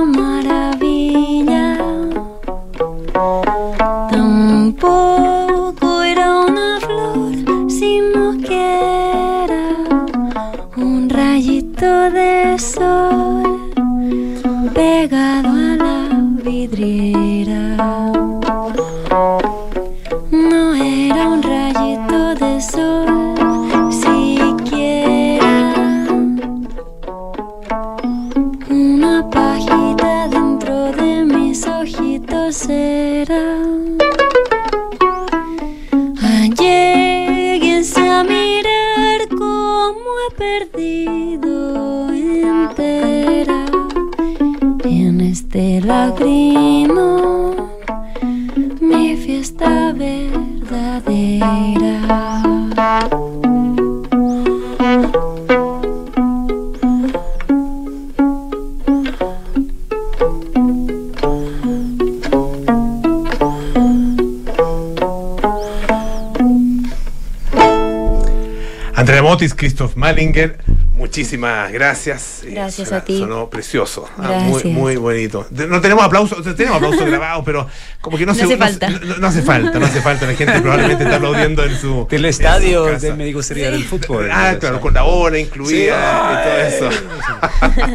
Christoph Malinger, muchísimas gracias. Eh, Gracias suena- a ti. Sonó precioso, ah, muy, muy bonito. De- No tenemos aplausos, tenemos aplausos grabados, pero como que no, No se, hace falta. No, no hace falta, no hace falta. La gente probablemente está aplaudiendo en su. Del en estadio su casa. del médico sería del fútbol. Ah, claro, con la hora incluida y todo eso.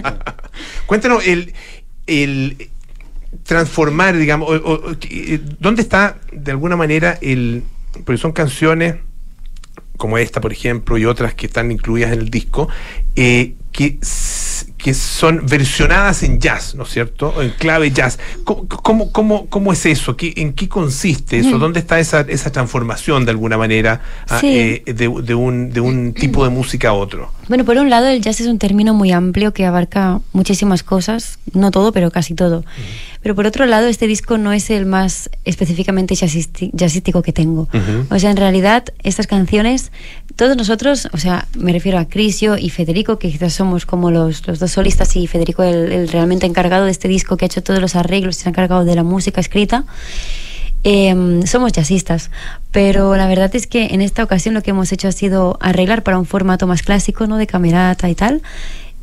Cuéntanos, el, el transformar, digamos, o- o- o- ¿dónde está de alguna manera el. Porque son canciones como esta, por ejemplo, y otras que están incluidas en el disco, eh, que, que son versionadas en jazz, ¿no es cierto? O en clave jazz. ¿Cómo, cómo, cómo, cómo es eso? ¿Qué, ¿En qué consiste eso? Mm. ¿Dónde está esa, esa transformación de alguna manera ah, Sí. eh, de, de un, de un tipo de música a otro? Bueno, por un lado, el jazz es un término muy amplio que abarca muchísimas cosas, no todo, pero casi todo. Pero por otro lado, este disco no es el más específicamente jazzístico que tengo. Ujú. O sea, en realidad, estas canciones, todos nosotros, o sea, me refiero a Crisio y Federico, que quizás somos como los, los dos solistas, y Federico, el, el realmente encargado de este disco, que ha hecho todos los arreglos y se ha encargado de la música escrita. Em, somos jazzistas, pero la verdad es que en esta ocasión lo que hemos hecho ha sido arreglar para un formato más clásico, ¿no? De camerata y tal.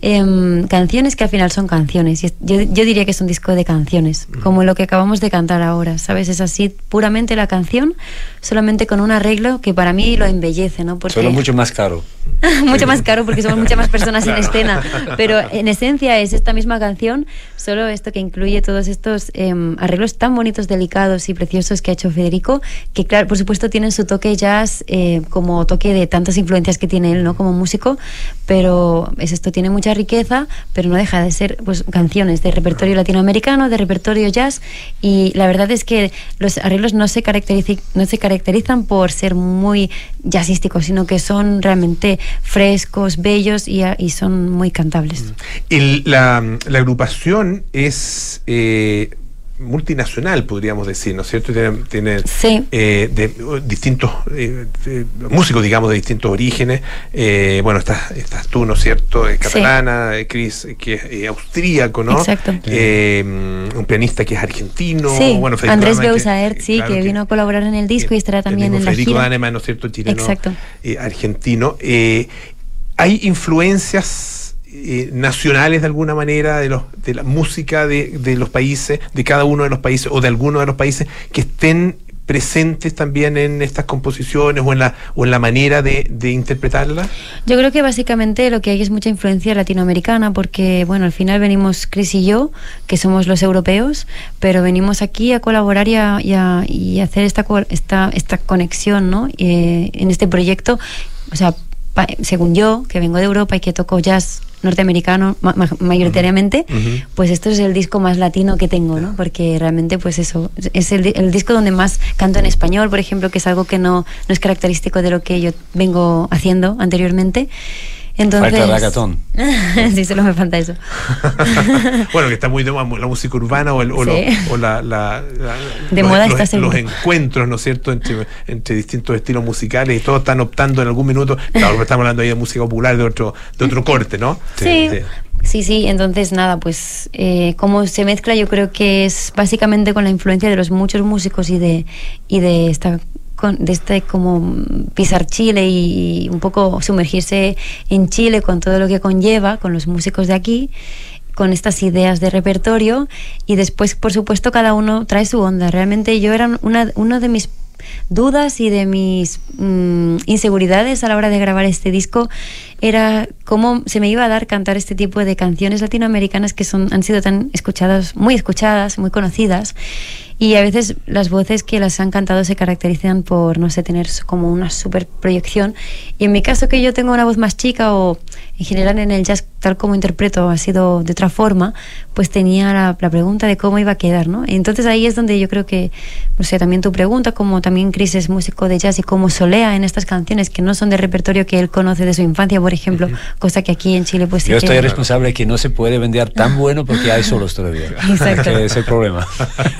Em, canciones que al final son canciones. Yo, yo diría que es un disco de canciones, como lo que acabamos de cantar ahora, ¿sabes? Es así, puramente la canción, solamente con un arreglo que para mí lo embellece, ¿no? Porque Solo mucho más caro. mucho más caro porque somos muchas más personas en escena. Pero en esencia es esta misma canción, solo esto que incluye todos estos em, arreglos tan bonitos, delicados y preciosos que ha hecho Federico, que claro, por supuesto tienen su toque jazz eh, como toque de tantas influencias que tiene él, ¿no? Como músico, pero es esto, tiene mucha riqueza, pero no deja de ser pues canciones de repertorio latinoamericano, de repertorio jazz, y la verdad es que los arreglos no se, caracterici- no se caracterizan por ser muy jazzísticos, sino que son realmente frescos, bellos y, y son muy cantables. El- la, la agrupación es eh, multinacional, podríamos decir, ¿no es cierto? Tiene, tiene, Sí. eh, de, distintos eh, de- músicos, digamos, de distintos orígenes. Eh, bueno, estás, estás tú, ¿no es cierto? Es Sí. catalana, eh, Chris, que es austríaco, ¿no? Exacto. Un pianista que es argentino. Sí, bueno, Federico Andrés Beusaert, sí, claro, que vino a colaborar en el disco y estará también en la Federico gira. Daneman, ¿no es cierto? Chileno, Exacto. argentino. ¿Hay influencias eh, nacionales de alguna manera de, los, de la música de, los países, de cada uno de los países o de alguno de los países que estén presentes también en estas composiciones o en la, o en la manera de, de interpretarlas? Yo creo que básicamente lo que hay es mucha influencia latinoamericana, porque bueno, al final venimos Chris y yo, que somos los europeos, pero venimos aquí a colaborar y a, y a- y hacer esta, esta, esta conexión ¿no? Eh, en este proyecto. O sea, según yo, que vengo de Europa y que toco jazz norteamericano ma- ma- mayoritariamente, Ujú. pues esto es el disco más latino que tengo, ¿no? Porque realmente, pues eso, es el, el disco donde más canto en español, por ejemplo, que es algo que no, no es característico de lo que yo vengo haciendo anteriormente. Entonces, Falta reggaetón. sí, solo me falta eso. bueno, que está muy de moda la música urbana o, el- o, lo- Sí. o la, la- la- De los, moda los- está los seguro. encuentros, ¿no es cierto?, entre, entre distintos estilos musicales y todos están optando en algún minuto. Claro, estamos hablando ahí de música popular de otro, de otro corte, ¿no? Sí. Sí, sí, entonces nada, pues eh, cómo se mezcla yo creo que es básicamente con la influencia de los muchos músicos y de, y de esta con, de este como pisar Chile y un poco sumergirse en Chile con todo lo que conlleva, con los músicos de aquí con estas ideas de repertorio y después, por supuesto, cada uno trae su onda. Realmente yo era una, uno de mis dudas y de mis mm, inseguridades a la hora de grabar este disco era cómo se me iba a dar cantar este tipo de canciones latinoamericanas que son, han sido tan escuchadas, muy escuchadas, muy conocidas. Y a veces las voces que las han cantado se caracterizan por, no sé, tener como una super proyección. Y en mi caso, que yo tengo una voz más chica o en general en el jazz, tal como interpreto, ha sido de otra forma, pues tenía la, la pregunta de cómo iba a quedar, ¿no? Entonces ahí es donde yo creo que, no sé, también tu pregunta, como también Chris es músico de jazz y cómo solea en estas canciones que no son de repertorio que él conoce de su infancia, por ejemplo, cosa que aquí en Chile pues sí Yo que- estoy responsable de que no se puede vender tan bueno porque hay solos todavía. Exacto. Que es el problema.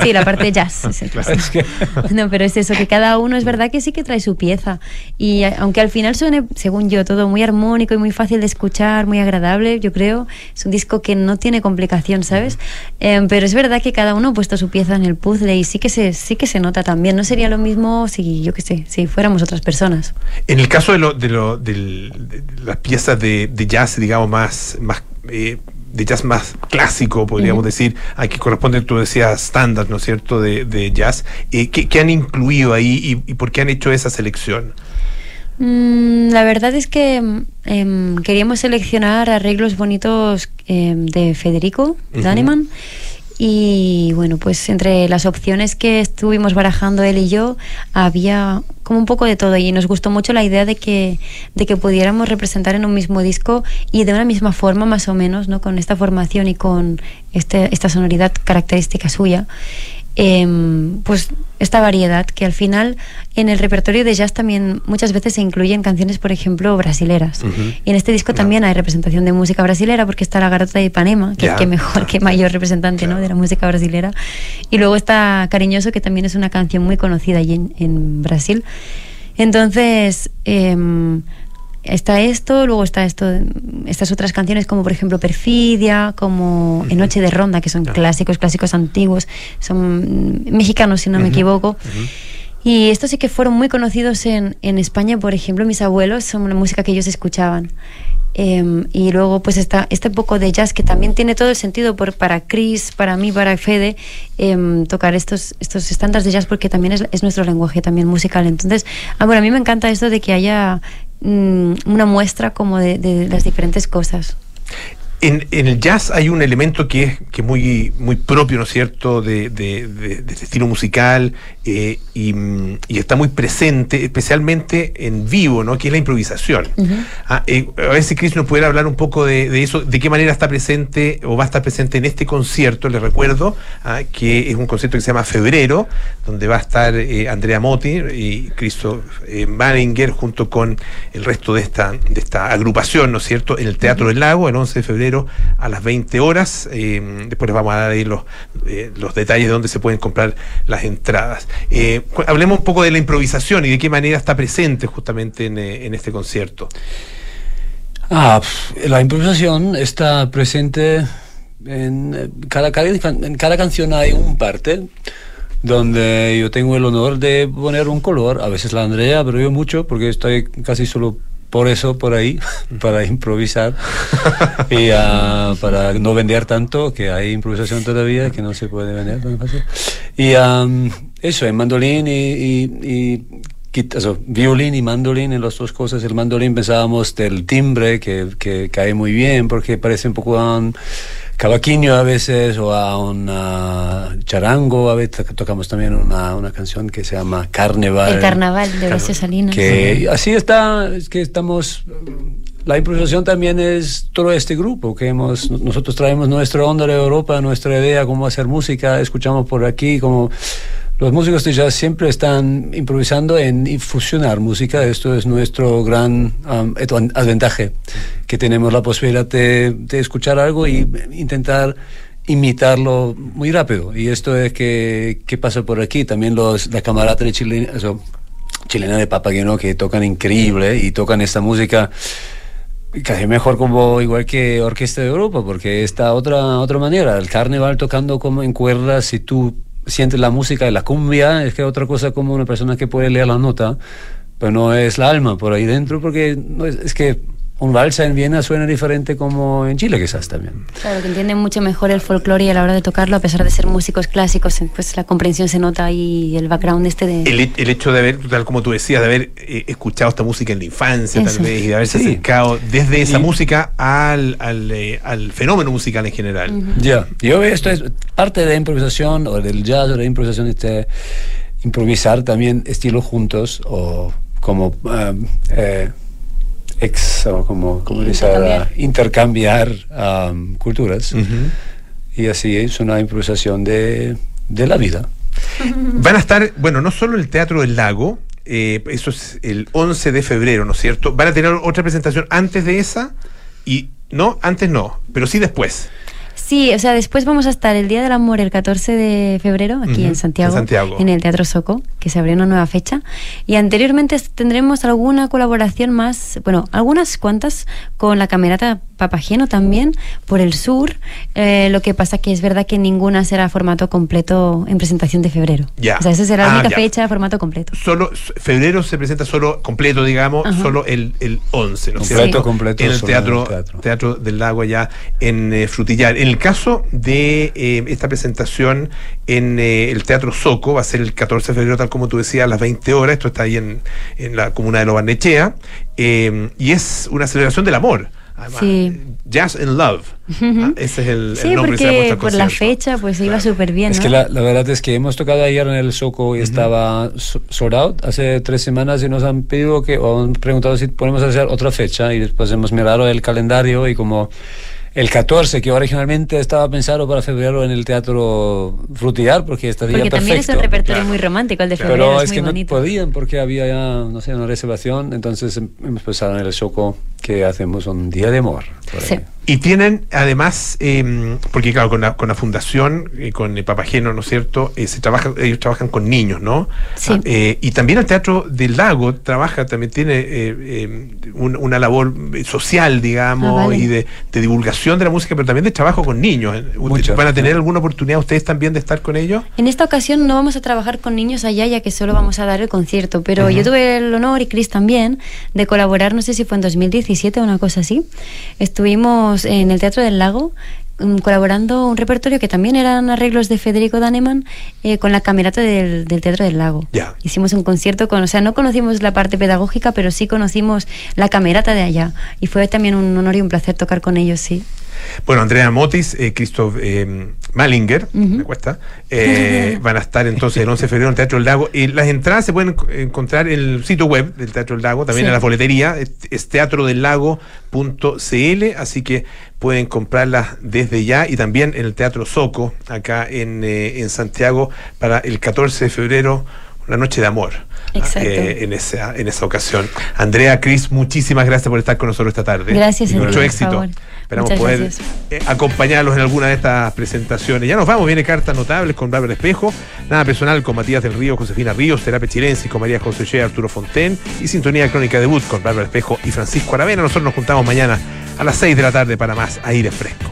Sí, la parte de jazz. es el problema. Es que- No, pero es eso, que cada uno es verdad que sí que trae su pieza. Y a- aunque al final suene, según yo, todo muy armónico y muy fácil de escuchar, muy agradable, yo creo, es un disco que no tiene complicación, ¿sabes? Eh, pero es verdad que cada uno ha puesto su pieza en el puzzle y sí que se, sí que se nota también. No sería lo mismo si, yo qué sé, si fuéramos otras personas. En el caso de, lo, de, lo, del- de las piezas de, de jazz, digamos, más, más eh, de jazz más clásico, podríamos Ujú. decir, a que corresponde, tú decías, estándar, ¿no es cierto?, de, de jazz. Eh, ¿qué, qué han incluido ahí y, y por qué han hecho esa selección? Mm, la verdad es que em, queríamos seleccionar arreglos bonitos em, de Federico Ujú. Daneman. Y bueno, pues entre las opciones que estuvimos barajando él y yo, había como un poco de todo. Y nos gustó mucho la idea de que, de que pudiéramos representar en un mismo disco y de una misma forma, más o menos, ¿no? con esta formación y con este, esta sonoridad característica suya. Em, pues esta variedad que al final en el repertorio de jazz también muchas veces se incluyen canciones, por ejemplo, brasileras. Y en este disco también hay representación de música brasilera porque está la Garota de Ipanema, que, Ya. que mejor, que mayor representante ¿no? de la música brasilera. Y luego está Cariñoso, que también es una canción muy conocida allí en, en Brasil. Entonces, em, está esto, luego está esto, estas otras canciones como por ejemplo Perfidia, como En Noche de Ronda, que son clásicos, clásicos antiguos, son mexicanos si no me Ujú, equivoco. Y estos sí que fueron muy conocidos en, en España, por ejemplo, mis abuelos son la música que ellos escuchaban. Em, y luego pues está este poco de jazz que también tiene todo el sentido por, para Chris, para mí, para Fede, em, tocar estos, estos estándares de jazz porque también es, es nuestro lenguaje también musical. Entonces, ah, bueno, a mí me encanta esto de que haya mm, una muestra como de, de las diferentes cosas. En, en el jazz hay un elemento que es que muy, muy propio, ¿no es cierto?, de, de, de- de estilo musical eh, y, mm, y está muy presente, especialmente en vivo, ¿no?, que es la improvisación. Ah, eh, a ver si Chris nos pudiera hablar un poco de, eso, de qué manera está presente o va a estar presente en este concierto, les recuerdo, ah, que es un concierto que se llama Febrero, donde va a estar eh, Andrea Motti y Cristo Manninger junto con el resto de esta, de esta agrupación, ¿no es cierto?, en el Teatro del Lago, el 11 de febrero a las 20 horas. Eh, después les vamos a dar ahí los, eh, los detalles de dónde se pueden comprar las entradas. Eh, hablemos un poco de la improvisación y de qué manera está presente justamente en, eh, en este concierto. Ah, la improvisación está presente en eh, cada, en cada canción hay un parte donde yo tengo el honor de poner un color, a veces la Andrea, pero yo mucho porque estoy casi solo por eso por ahí, para improvisar y ah, para no vender tanto, que hay improvisación todavía que no se puede vender tan fácil. Y am, eso, en mandolín y, y, y violín y mandolín, en las dos cosas. El mandolín pensábamos del timbre, que, que cae muy bien, porque parece un poco un cavaquinho a veces, o a un charango. A veces tocamos también una, una canción que se llama Carnaval. El carnaval de Horacio Salinas. Que así está, es que estamos. La improvisación también es todo este grupo que hemos. Nosotros traemos nuestra onda de Europa, nuestra idea cómo hacer música, escuchamos por aquí, como. Los músicos de jazz siempre están improvisando en fusionar música. Esto es nuestro gran um, que tenemos la posibilidad de, de escuchar algo y intentar imitarlo muy rápido. Y esto es que, que pasa por aquí. También los, la camarata de Chile, eso, chilena de Papageno que tocan increíble y tocan esta música casi mejor como igual que Orquesta de Europa porque está otra otra manera el carnaval tocando como en cuerdas si tú siente la música de la cumbia, es que otra cosa como una persona que puede leer la nota, pero no es la alma por ahí dentro, porque no es, es que un valsa en Viena suena diferente como en Chile quizás también. Claro, que entienden mucho mejor el folclore y a la hora de tocarlo, a pesar de ser músicos clásicos, pues la comprensión se nota y el background este de... El, el hecho de haber, tal como tú decías, de haber eh, escuchado esta música en la infancia, Eso. tal vez, y de haberse Sí. acercado desde esa Y- música al, al, eh, al fenómeno musical en general. Ya, yo veo esto es parte de la improvisación o del jazz o de la improvisación, este, improvisar también estilos juntos o como um, eh, ex o como, como dice ahora, intercambiar um, culturas y así es una improvisación de, de la vida. Van a estar, bueno, no solo el Teatro del Lago, eh, eso es el 11 de febrero, ¿no es cierto? Van a tener otra presentación antes de esa y no, antes no, pero sí después. Sí, o sea, después vamos a estar el Día del Amor el 14 de febrero aquí en, Santiago, en Santiago. en el Teatro Soco, que se abrió una nueva fecha. Y anteriormente tendremos alguna colaboración más, bueno, algunas cuantas con la Camerata Papageno también por el sur. Eh, lo que pasa que es verdad que ninguna será formato completo en presentación de febrero. Ya. O sea, esa será la Ah, única ya. fecha formato completo. Solo febrero se presenta solo completo, digamos, Ajá. solo el, el 11, ¿no es Completo, completo, En el el teatro, teatro. teatro del Lago allá en eh, Frutillar. En el caso de eh, esta presentación en eh, el Teatro Soco, va a ser el 14 de febrero, tal como tú decías, a las 20 horas. Esto está ahí en, en la comuna de Lobarnechea. eh, y es una celebración del amor. Además, Sí. Jazz and Love. Ah, ese es el, el Sí, nombre que se le ha porque puesto al por la fecha pues iba súper bien, Es ¿no? que la, la verdad es que hemos tocado ayer en el Soco y estaba so- sold out hace tres semanas y nos han pedido que, o han preguntado si podemos hacer otra fecha y después hemos mirado el calendario y como el 14, que originalmente estaba pensado para febrero en el Teatro Frutillar, porque estaría Porque también es un perfecto. repertorio Claro. muy romántico el de febrero, Pero es, es muy que no bonito. podían porque había ya, no sé, una reservación, entonces em- en el Soco que hacemos un día de amor. Sí. Y tienen además, eh, porque claro, con la, con la fundación, eh, con el Papageno, ¿no es cierto? Eh, se trabaja, ellos trabajan con niños, ¿no? Sí. Ah, eh, y también el Teatro del Lago trabaja, también tiene eh, eh, un- una labor social, digamos, Ah, vale. y de, de divulgación de la música, pero también de trabajo con niños. Eh, Mucho. ¿Van a tener alguna oportunidad ustedes también de estar con ellos? En esta ocasión no vamos a trabajar con niños allá, ya que solo vamos a dar el concierto, pero yo tuve el honor, y Chris también, de colaborar, no sé si fue en 2017 o una cosa así. Estuvimos en el Teatro del Lago mm, colaborando un repertorio que también eran arreglos de Federico Daneman eh, con la camerata del, del Teatro del Lago. Ya. Hicimos un concierto con, o sea, no conocimos la parte pedagógica, pero sí conocimos la camerata de allá. Y fue también un honor y un placer tocar con ellos, sí. Bueno, Andrea Motis, eh, Christoph eh, Malinger, me cuesta, eh, van a estar entonces el 11 de febrero en el Teatro del Lago. Y las entradas se pueden enco- encontrar en el sitio web del Teatro del Lago, también Sí. en la boletería, es, teatrodelago.cl, así que pueden comprarlas desde ya y también en el Teatro Soco, acá en, eh, en Santiago, para el 14 de febrero, una noche de amor. Exacto. eh, en, esa, en esa ocasión. Andrea, Cris, muchísimas gracias por estar con nosotros esta tarde. Gracias, Y mucho por éxito. favor. Esperamos Muchas poder eh, acompañarlos en alguna de estas presentaciones. Ya nos vamos, viene cartas notables con Bárbara Espejo, nada personal con Matías del Río, Josefina Ríos, Terapia Chilensis con María José Che, Arturo Fonten y Sintonía Crónica Debut con Bárbara Espejo y Francisco Aravena. Nosotros nos juntamos mañana a las 6 de la tarde para más aire fresco.